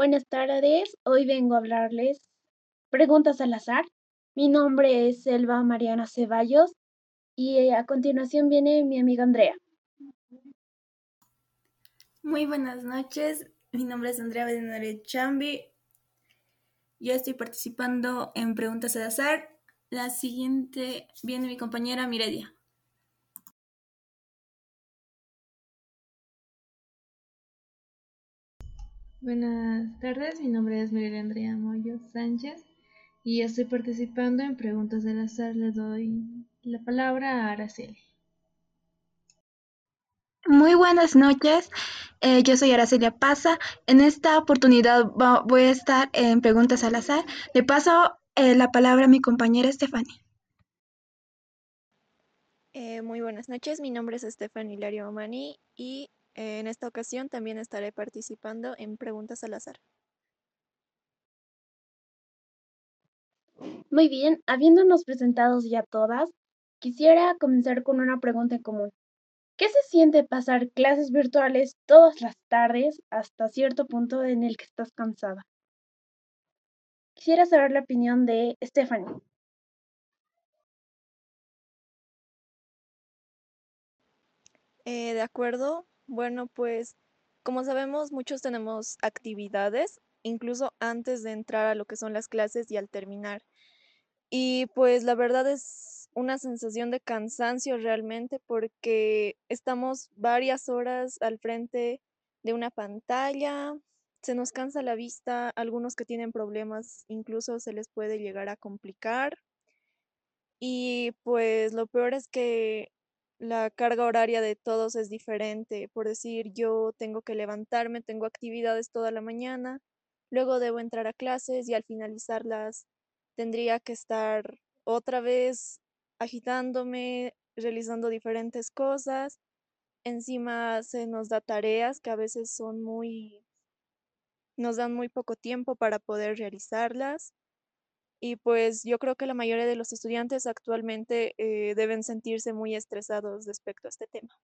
Buenas tardes, hoy vengo a hablarles preguntas al azar. Mi nombre es Selva Mariana Ceballos y a continuación viene mi amiga Andrea. Muy buenas noches, mi nombre es Andrea Bedenare Chambi. Yo estoy participando en preguntas al azar. La siguiente viene mi compañera Miredia. Buenas tardes, mi nombre es María Andrea Moyo Sánchez y estoy participando en Preguntas del Azar. Le doy la palabra a Araceli. Muy buenas noches, eh, yo soy Aracelia Paza. En esta oportunidad voy a estar en Preguntas al Azar. Le paso eh, la palabra a mi compañera Stephanie. Eh, muy buenas noches, mi nombre es Stephanie Hilario Omani y en esta ocasión también estaré participando en preguntas al azar. Muy bien, habiéndonos presentados ya todas, quisiera comenzar con una pregunta en común. ¿Qué se siente pasar clases virtuales todas las tardes hasta cierto punto en el que estás cansada? Quisiera saber la opinión de Stephanie. Eh, de acuerdo, bueno, pues como sabemos, muchos tenemos actividades, incluso antes de entrar a lo que son las clases y al terminar. Y pues la verdad es una sensación de cansancio realmente porque estamos varias horas al frente de una pantalla, se nos cansa la vista, algunos que tienen problemas incluso se les puede llegar a complicar. Y pues lo peor es que la carga horaria de todos es diferente. Por decir, yo tengo que levantarme, tengo actividades toda la mañana, luego debo entrar a clases y al finalizarlas tendría que estar otra vez agitándome, realizando diferentes cosas. Encima se nos da tareas que a veces son muy, nos dan muy poco tiempo para poder realizarlas. Y pues yo creo que la mayoría de los estudiantes actualmente eh, deben sentirse muy estresados respecto a este tema.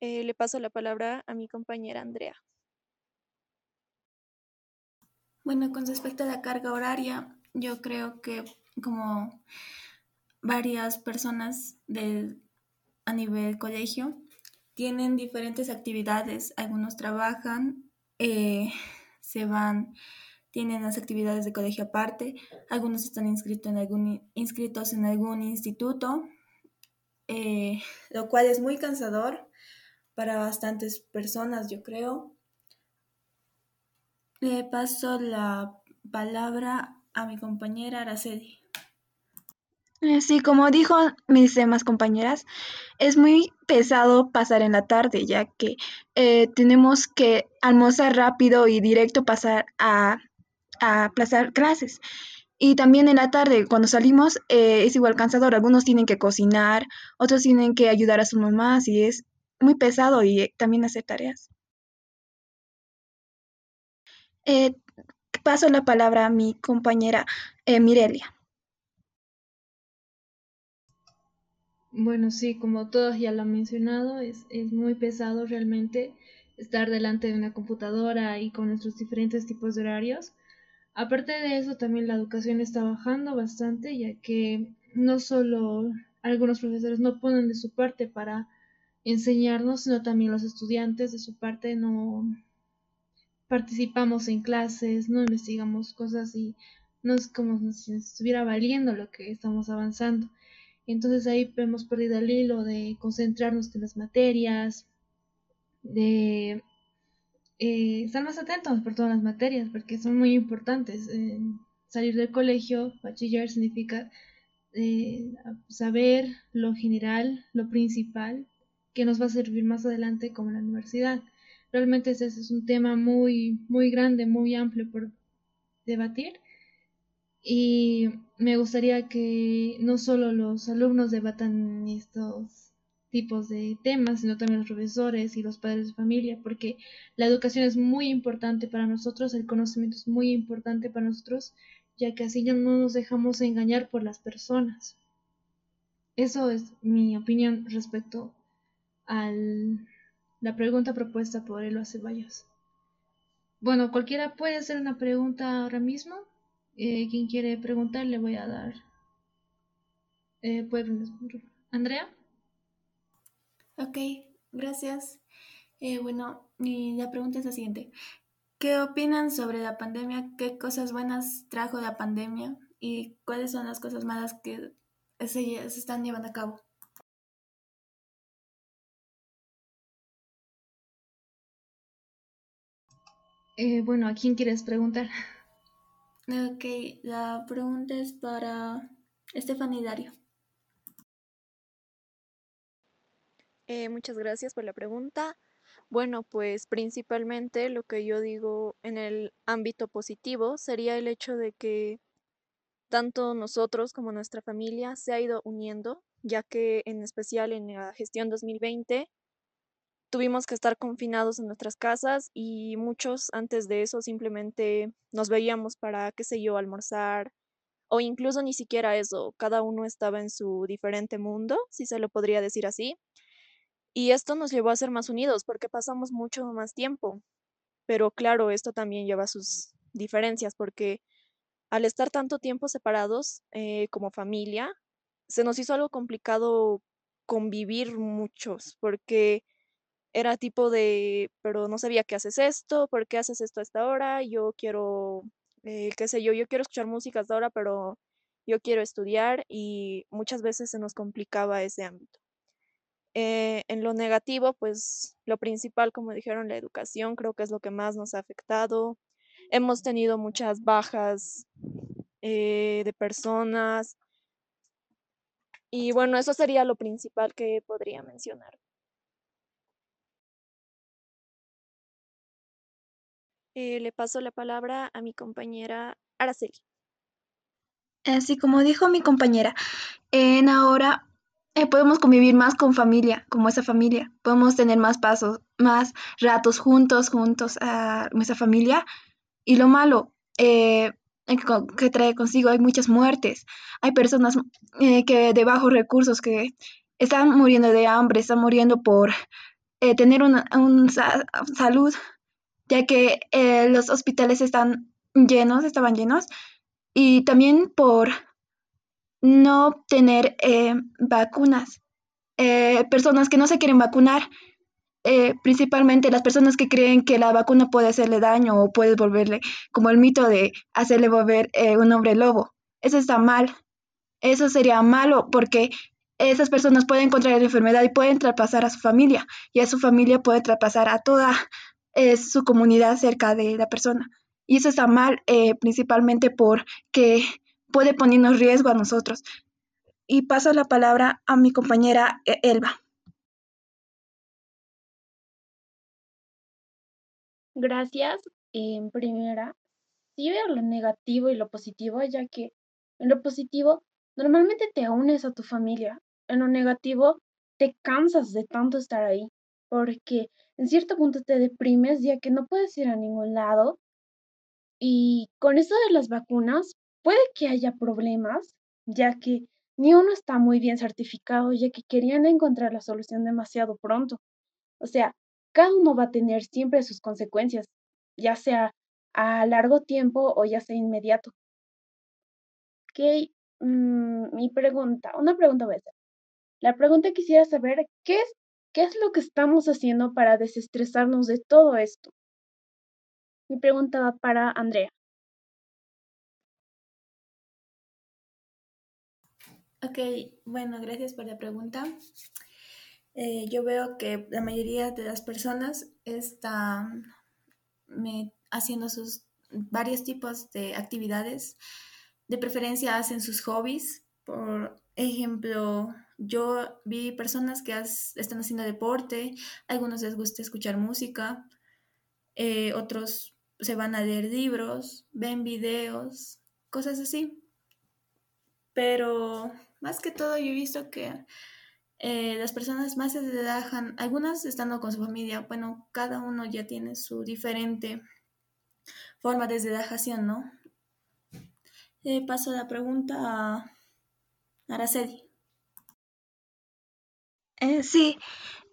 Eh, le paso la palabra a mi compañera Andrea. Bueno, con respecto a la carga horaria, yo creo que como varias personas de, a nivel colegio tienen diferentes actividades. Algunos trabajan, eh, se van tienen las actividades de colegio aparte, algunos están inscritos en algún, instituto, eh, lo cual es muy cansador para bastantes personas, yo creo. Le paso la palabra a mi compañera Araceli. Eh, sí, como dijo mis demás compañeras, es muy pesado pasar en la tarde, ya que eh, tenemos que almorzar rápido y directo pasar a a aplazar clases. Y también en la tarde, cuando salimos, eh, es igual cansador. Algunos tienen que cocinar, otros tienen que ayudar a sus mamás y es muy pesado y eh, también hacer tareas. Eh, paso la palabra a mi compañera Mirelia. Bueno, sí, como todos ya lo han mencionado, es, es muy pesado realmente estar delante de una computadora y con nuestros diferentes tipos de horarios. Aparte de eso, también la educación está bajando bastante, ya que no solo algunos profesores no ponen de su parte para enseñarnos, sino también los estudiantes de su parte no participamos en clases, no investigamos cosas y no es como si estuviera valiendo lo que estamos avanzando. Entonces ahí hemos perdido el hilo de concentrarnos en las materias, de eh, estar más atentos por todas las materias, porque son muy importantes. Eh, salir del colegio, bachiller, significa eh, saber lo general, lo principal, que nos va a servir más adelante como la universidad. Realmente ese es un tema muy, muy grande, muy amplio por debatir. Y me gustaría que no solo los alumnos debatan estos tipos de temas, sino también los profesores y los padres de familia, porque la educación es muy importante para nosotros, el conocimiento es muy importante para nosotros, ya que así ya no nos dejamos engañar por las personas. Eso es mi opinión respecto a la pregunta propuesta por Elo Ceballos. Bueno, cualquiera puede hacer una pregunta ahora mismo. Eh, quien quiere preguntar le voy a dar. Eh, Andrea. Ok, gracias. Eh, bueno, y la pregunta es la siguiente. ¿Qué opinan sobre la pandemia? ¿Qué cosas buenas trajo la pandemia? ¿Y cuáles son las cosas malas que se, se están llevando a cabo? Eh, bueno, ¿a quién quieres preguntar? Ok, la pregunta es para Estefan y Dario. Eh, muchas gracias por la pregunta. Bueno, pues principalmente lo que yo digo en el ámbito positivo sería el hecho de que tanto nosotros como nuestra familia se ha ido uniendo, ya que en especial en la gestión 2020 tuvimos que estar confinados en nuestras casas y muchos antes de eso simplemente nos veíamos para, qué sé yo, almorzar o incluso ni siquiera eso, cada uno estaba en su diferente mundo, si se lo podría decir así. Y esto nos llevó a ser más unidos porque pasamos mucho más tiempo. Pero claro, esto también lleva sus diferencias porque al estar tanto tiempo separados eh, como familia, se nos hizo algo complicado convivir muchos porque era tipo de, pero no sabía qué haces esto, por qué haces esto a esta hora, yo quiero, eh, qué sé yo, yo quiero escuchar música hasta ahora, pero yo quiero estudiar y muchas veces se nos complicaba ese ámbito. Eh, en lo negativo, pues lo principal, como dijeron, la educación, creo que es lo que más nos ha afectado. Hemos tenido muchas bajas eh, de personas. Y bueno, eso sería lo principal que podría mencionar. Eh, le paso la palabra a mi compañera Araceli. Así como dijo mi compañera, en ahora eh, podemos convivir más con familia, como esa familia. Podemos tener más pasos, más ratos juntos, juntos a nuestra familia. Y lo malo eh, que trae consigo, hay muchas muertes. Hay personas que de bajos recursos que están muriendo de hambre, están muriendo por tener una, salud ya que eh, los hospitales están llenos, estaban llenos, y también por no tener eh, vacunas. Eh, personas que no se quieren vacunar, principalmente las personas que creen que la vacuna puede hacerle daño o puede volverle, como el mito de hacerle volver un hombre lobo. Eso está mal. Eso sería malo porque esas personas pueden contraer la enfermedad y pueden traspasar a su familia y a su familia puede traspasar a toda su comunidad cerca de la persona. Y eso está mal, eh, principalmente porque puede ponernos riesgo a nosotros. Y paso la palabra a mi compañera eh, Elba. Gracias. En primera, sí veo lo negativo y lo positivo, ya que en lo positivo normalmente te unes a tu familia. En lo negativo te cansas de tanto estar ahí, porque en cierto punto te deprimes ya que no puedes ir a ningún lado. Y con esto de las vacunas, puede que haya problemas, ya que ni uno está muy bien certificado, ya que querían encontrar la solución demasiado pronto. O sea, cada uno va a tener siempre sus consecuencias, ya sea a largo tiempo o ya sea inmediato. Ok, mm, mi pregunta, una pregunta voy a hacer. La pregunta quisiera saber, ¿qué es ¿Qué es lo que estamos haciendo para desestresarnos de todo esto? Mi pregunta va para Andrea. Ok, bueno, gracias por la pregunta. Eh, yo veo que la mayoría de las personas están haciendo sus varios tipos de actividades. De preferencia hacen sus hobbies. Por ejemplo, yo vi personas que están haciendo deporte, algunos les gusta escuchar música, eh, otros se van a leer libros, ven videos, cosas así. Pero más que todo yo he visto que eh, las personas más se relajan, algunas estando con su familia, bueno, cada uno ya tiene su diferente forma de relajación, ¿no? Eh, paso la pregunta a Araceli. Eh, sí,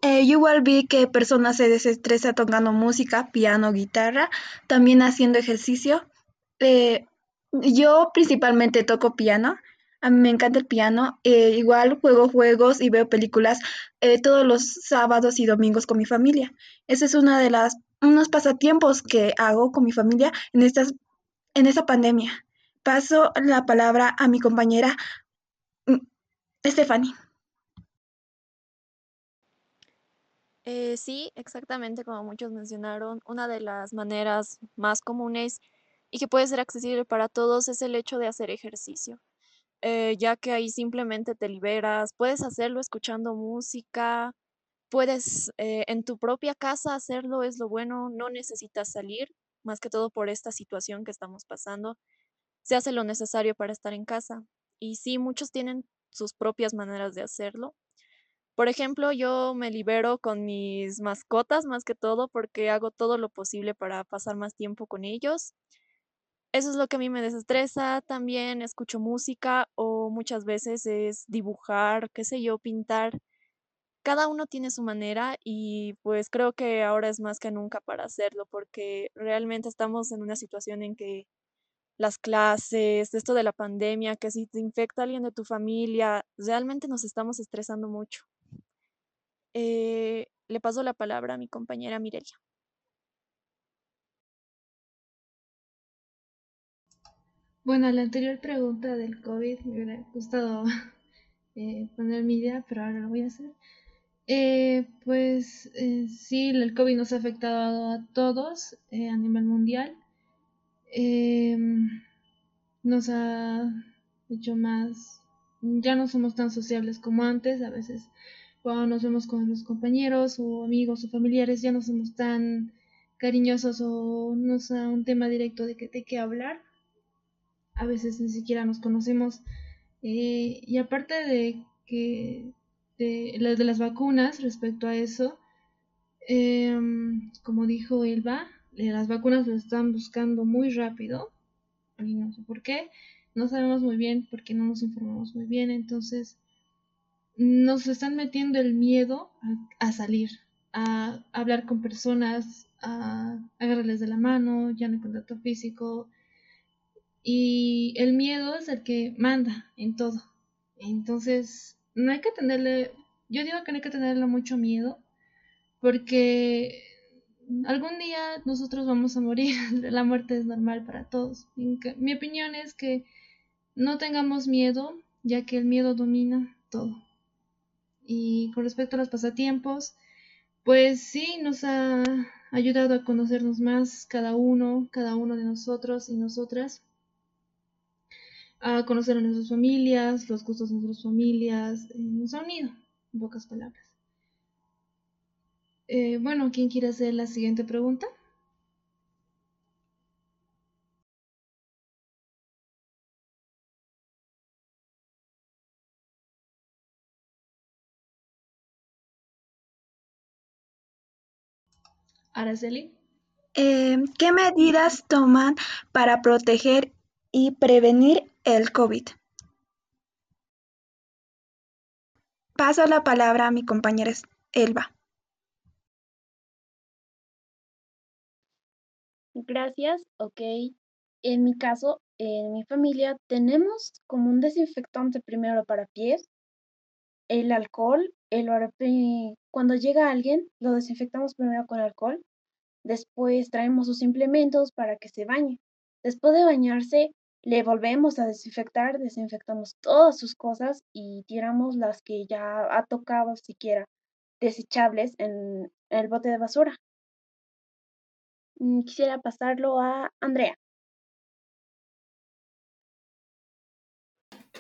eh, yo igual vi que personas se desestresa tocando música, piano, guitarra, también haciendo ejercicio. Yo principalmente toco piano, a mí me encanta el piano, eh, igual juego juegos y veo películas eh, todos los sábados y domingos con mi familia. Ese es una de las unos pasatiempos que hago con mi familia en estas en esta pandemia. Paso la palabra a mi compañera mm, Stephanie. Eh, sí, exactamente como muchos mencionaron, una de las maneras más comunes y que puede ser accesible para todos es el hecho de hacer ejercicio, eh, ya que ahí simplemente te liberas, puedes hacerlo escuchando música, puedes eh, en tu propia casa hacerlo, es lo bueno, no necesitas salir, más que todo por esta situación que estamos pasando, se hace lo necesario para estar en casa. Y sí, muchos tienen sus propias maneras de hacerlo. Por ejemplo, yo me libero con mis mascotas más que todo porque hago todo lo posible para pasar más tiempo con ellos. Eso es lo que a mí me desestresa. También escucho música o muchas veces es dibujar, qué sé yo, pintar. Cada uno tiene su manera y pues creo que ahora es más que nunca para hacerlo porque realmente estamos en una situación en que las clases, esto de la pandemia, que si te infecta alguien de tu familia, realmente nos estamos estresando mucho. Eh, le paso la palabra a mi compañera Mirelia. Bueno, la anterior pregunta del COVID me hubiera gustado eh, poner mi idea, pero ahora lo voy a hacer. Eh, pues eh, sí, el COVID nos ha afectado a todos eh, a nivel mundial. Em, nos ha hecho más, ya no somos tan sociables como antes, a veces cuando nos vemos con los compañeros o amigos o familiares ya no somos tan cariñosos o no es un tema directo de que de qué hablar. A veces ni siquiera nos conocemos. Eh, y aparte de que de, de las vacunas respecto a eso, em, como dijo Elba, eh, las vacunas las están buscando muy rápido y no sé por qué. No sabemos muy bien porque no nos informamos muy bien. Entonces, nos están metiendo el miedo a, a salir, a hablar con personas, a agarrarles de la mano, ya no hay contacto físico. Y el miedo es el que manda en todo. Entonces, no hay que tenerle, yo digo que no hay que tenerle mucho miedo, porque algún día nosotros vamos a morir. La muerte es normal para todos. Mi opinión es que no tengamos miedo, ya que el miedo domina todo. Y con respecto a los pasatiempos, pues sí, nos ha ayudado a conocernos más cada uno, cada uno de nosotros y nosotras, a conocer a nuestras familias, los gustos de nuestras familias, eh, nos ha unido, en pocas palabras. Eh, bueno, ¿quién quiere hacer la siguiente pregunta? Araceli. Eh, ¿qué medidas toman para proteger y prevenir el COVID? Paso la palabra a mi compañera Elba. Gracias, ok. En mi caso, en mi familia tenemos como un desinfectante primero para pies, el alcohol, el cuando llega alguien, lo desinfectamos primero con alcohol, después traemos sus implementos para que se bañe. Después de bañarse, le volvemos a desinfectar, desinfectamos todas sus cosas y tiramos las que ya ha tocado siquiera desechables en el bote de basura. Mm, Quisiera pasarlo a Andrea.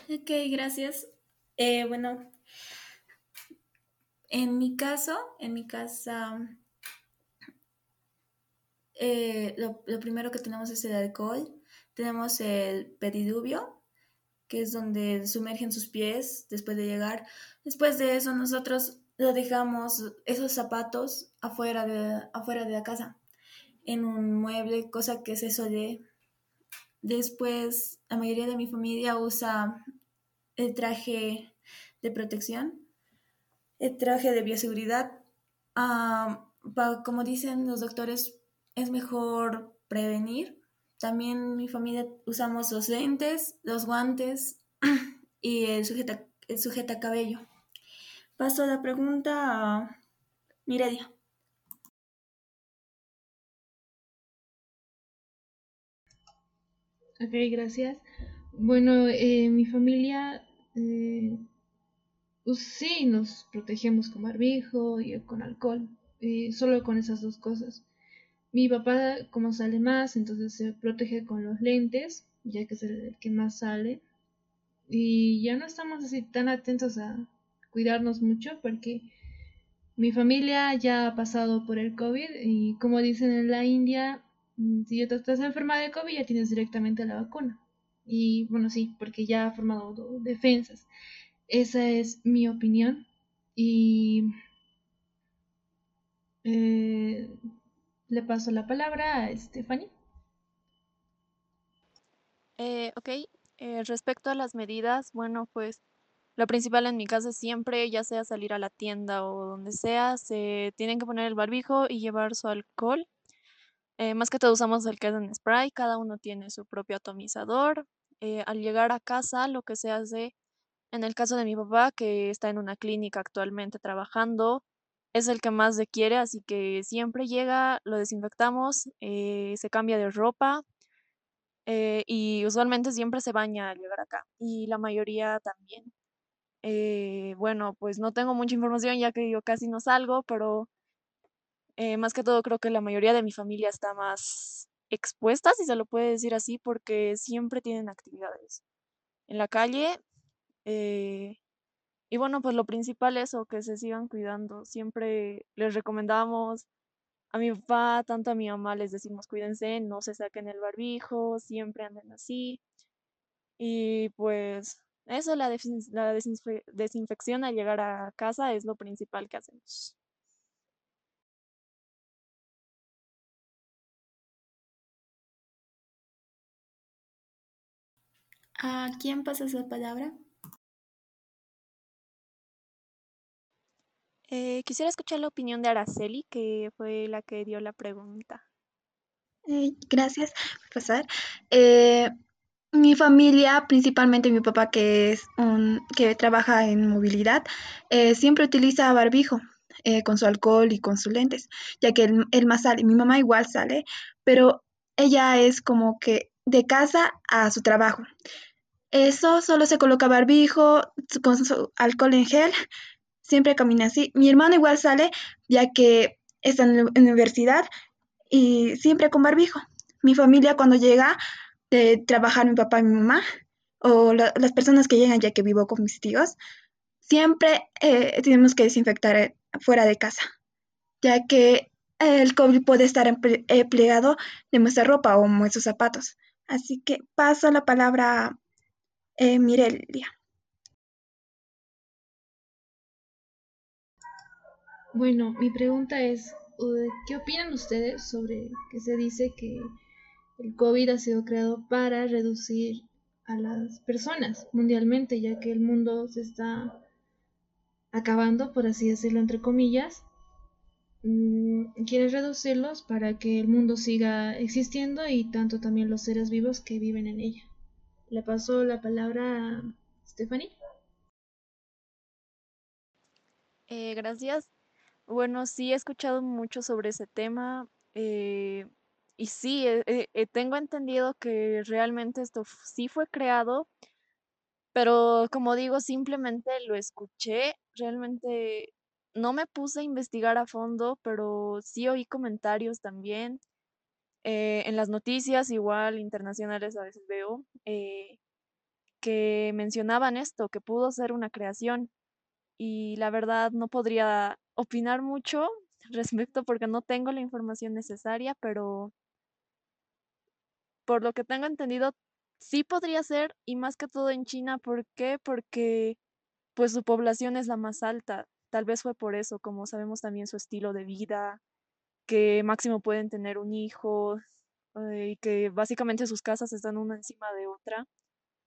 Ok, gracias. Eh, bueno, en mi caso, en mi casa, eh, lo, lo primero que tenemos es el alcohol. Tenemos el pediluvio, que es donde sumergen sus pies después de llegar. Después de eso, nosotros lo dejamos, esos zapatos, afuera de, afuera de la casa, en un mueble, cosa que se suele. Después, la mayoría de mi familia usa el traje de protección. el traje de bioseguridad. Ah, como dicen los doctores, es mejor prevenir. También mi familia usamos los lentes, los guantes y el sujeta, el sujeta cabello. Paso a la pregunta a Miredia. Ok, gracias. Bueno, eh, mi familia, eh, pues sí, nos protegemos con barbijo y con alcohol, eh, solo con esas dos cosas. Mi papá, como sale más, entonces se protege con los lentes, ya que es el que más sale. Y ya no estamos así tan atentos a cuidarnos mucho porque mi familia ya ha pasado por el COVID y como dicen en la India, Mm, si ya te estás enferma de COVID, ya tienes directamente la vacuna. Y bueno, sí, porque ya ha formado defensas. Esa es mi opinión. Y eh, le paso la palabra a Stephanie. Eh, ok, eh, respecto a las medidas, bueno, pues lo principal en mi casa siempre, ya sea salir a la tienda o donde sea, se tienen que poner el barbijo y llevar su alcohol. Eh, más que todo usamos el que es en spray, cada uno tiene su propio atomizador. Eh, al llegar a casa, lo que se hace, en el caso de mi papá, que está en una clínica actualmente trabajando, es el que más le quiere, así que siempre llega, lo desinfectamos, eh, se cambia de ropa y usualmente siempre se baña al llegar acá y la mayoría también. bueno, pues no tengo mucha información ya que yo casi no salgo, pero eh, más que todo creo que la mayoría de mi familia está más expuesta, si se lo puede decir así, porque siempre tienen actividades en la calle. Eh, y bueno, pues lo principal es que se sigan cuidando. Siempre les recomendamos a mi papá, tanto a mi mamá, les decimos cuídense, no se saquen el barbijo, siempre anden así. Y pues eso, la, la desinfección al llegar a casa es lo principal que hacemos. ¿A quién pasas la palabra? Eh, quisiera escuchar la opinión de Araceli, que fue la que dio la pregunta. Eh, gracias por pasar. Eh, mi familia, principalmente mi papá, que es un que trabaja en movilidad, siempre utiliza barbijo con su alcohol y con sus lentes, ya que él, más sale. Mi mamá igual sale, pero ella es como que de casa a su trabajo. Eso solo se coloca barbijo con su alcohol en gel. Siempre camina así. Mi hermano igual sale ya que está en la universidad y siempre con barbijo. Mi familia cuando llega de trabajar mi papá y mi mamá o las personas que llegan ya que vivo con mis tíos, siempre eh, tenemos que desinfectar eh, fuera de casa, ya que el COVID puede estar empleado de nuestra ropa o nuestros zapatos. Así que paso la palabra eh, Mirelia. Bueno, mi pregunta es, ¿qué opinan ustedes sobre que se dice que el COVID ha sido creado para reducir a las personas mundialmente, ya que el mundo se está acabando, por así decirlo, entre comillas? Mm, quieren reducirlos para que el mundo siga existiendo y tanto también los seres vivos que viven en ella. Le paso la palabra a Stephanie. Eh, gracias. Bueno, sí he escuchado mucho sobre ese tema eh, y sí, eh, tengo entendido que realmente esto sí fue creado, pero como digo, simplemente lo escuché, realmente no me puse a investigar a fondo, pero sí oí comentarios también. en las noticias, igual internacionales a veces veo, que mencionaban esto, que pudo ser una creación. Y la verdad no podría opinar mucho respecto porque no tengo la información necesaria, pero por lo que tengo entendido, sí podría ser, y más que todo en China, ¿por qué? Porque pues su población es la más alta. Tal vez fue por eso, como sabemos también su estilo de vida, que máximo pueden tener un hijo, eh, y que básicamente sus casas están una encima de otra.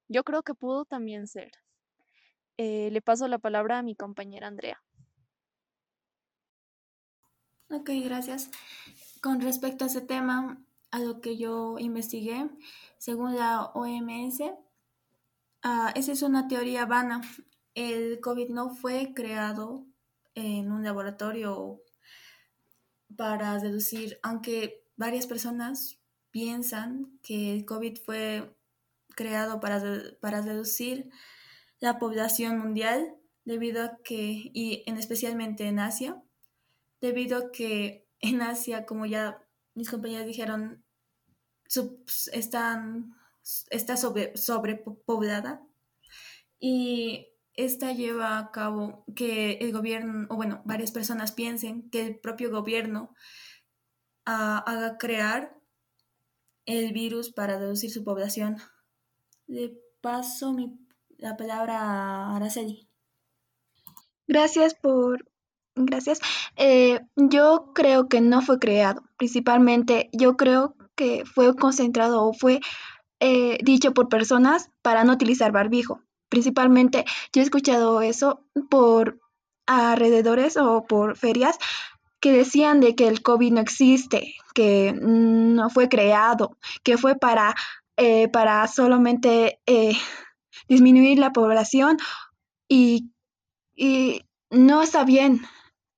Yo creo que pudo también ser. Eh, le paso la palabra a mi compañera Andrea. Ok, gracias. Con respecto a ese tema, a lo que yo investigué, según la OMS, ah, esa es una teoría vana. El COVID no fue creado en un laboratorio para reducir, aunque varias personas piensan que el COVID fue creado para, para reducir la población mundial debido a que, y en especialmente en Asia, debido a que en Asia, como ya mis compañeros dijeron, están, está sobre, sobrepoblada y esta lleva a cabo que el gobierno, o bueno, varias personas piensen que el propio gobierno ah, haga crear el virus para reducir su población. Le paso la palabra a Araceli. Gracias por... Gracias. Eh, yo creo que no fue creado. Principalmente yo creo que fue concentrado o fue eh, dicho por personas para no utilizar barbijo. Principalmente yo he escuchado eso por alrededores o por ferias que decían de que el COVID no existe, que no fue creado, que fue para, eh, para solamente eh, disminuir la población y, y, no está bien.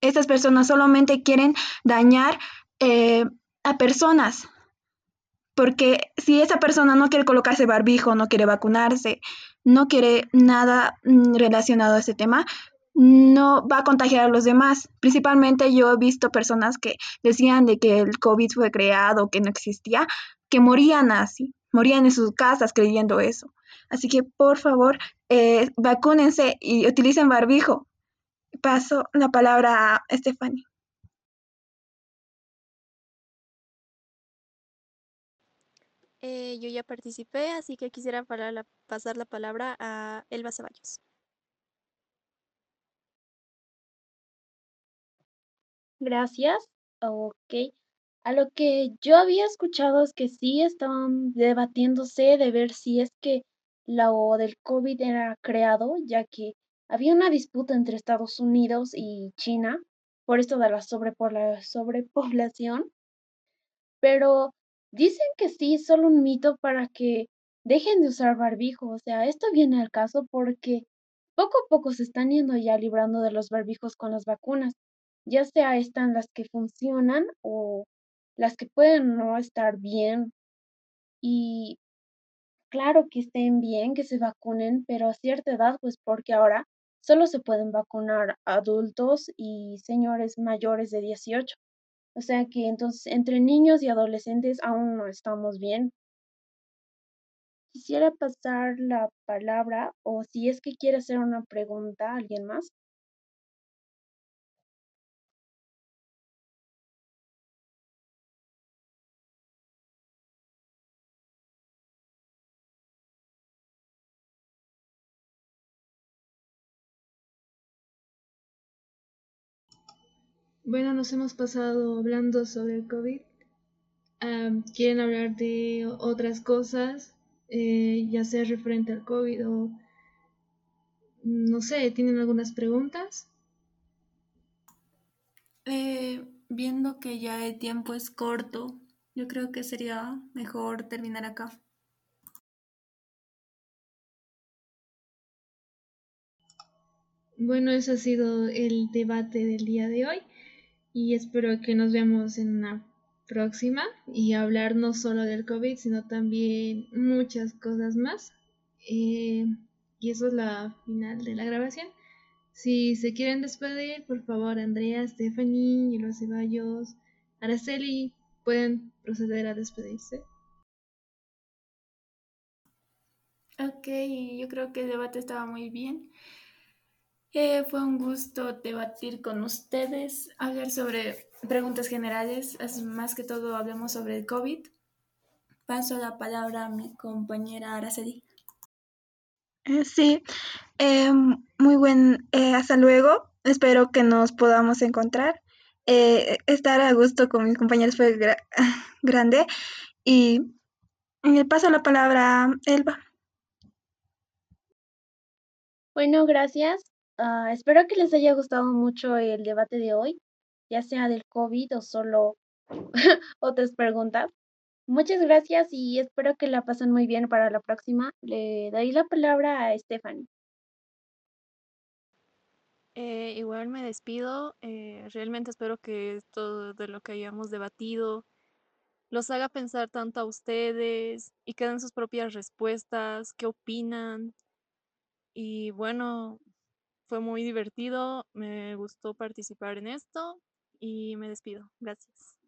Estas personas solamente quieren dañar eh, a personas. Porque si esa persona no quiere colocarse barbijo, no quiere vacunarse, no quiere nada mm, relacionado a ese tema, no va a contagiar a los demás. Principalmente yo he visto personas que decían de que el COVID fue creado, que no existía, que morían así, morían en sus casas creyendo eso. Así que por favor, eh, vacúnense y utilicen barbijo. Paso la palabra a Stephanie. Eh, yo ya participé, así que quisiera pasar la palabra a Elba Ceballos. Gracias. Ok. A lo que yo había escuchado es que sí estaban debatiéndose de ver si es que lo del COVID era creado, ya que había una disputa entre Estados Unidos y China por esto de la sobrepoblación, pero dicen que sí, solo un mito para que dejen de usar barbijo. O sea, esto viene al caso porque poco a poco se están yendo ya librando de los barbijos con las vacunas ya sea están las que funcionan o las que pueden no estar bien. Y claro que estén bien, que se vacunen, pero a cierta edad, pues porque ahora solo se pueden vacunar adultos y señores mayores de 18. O sea que entonces entre niños y adolescentes aún no estamos bien. Quisiera pasar la palabra o si es que quiere hacer una pregunta alguien más. Bueno, nos hemos pasado hablando sobre el COVID. ¿Quieren hablar de otras cosas, eh, ya sea referente al COVID o no sé, ¿tienen algunas preguntas? Eh, viendo que ya el tiempo es corto, yo creo que sería mejor terminar acá. Bueno, ese ha sido el debate del día de hoy y espero que nos veamos en una próxima y hablar no solo del COVID, sino también muchas cosas más. Eh, y eso es la final de la grabación. Si se quieren despedir, por favor, Andrea, Stephanie, los Ceballos, Araceli, pueden proceder a despedirse. Ok, yo creo que el debate estaba muy bien. Eh, fue un gusto debatir con ustedes, hablar sobre preguntas generales, más que todo hablemos sobre el COVID. Paso la palabra a mi compañera Araceli. Eh, sí, eh, muy buen, hasta luego. Espero que nos podamos encontrar. estar a gusto con mis compañeros fue grande. Y paso la palabra a Elba. Bueno, gracias. Ah, espero que les haya gustado mucho el debate de hoy, ya sea del COVID o solo otras preguntas. Muchas gracias y espero que la pasen muy bien para la próxima. Le doy la palabra a Stephanie. Eh, igual me despido. eh, realmente espero que todo de lo que hayamos debatido los haga pensar tanto a ustedes y que den sus propias respuestas, qué opinan. Y bueno, fue muy divertido, me gustó participar en esto y me despido. Gracias.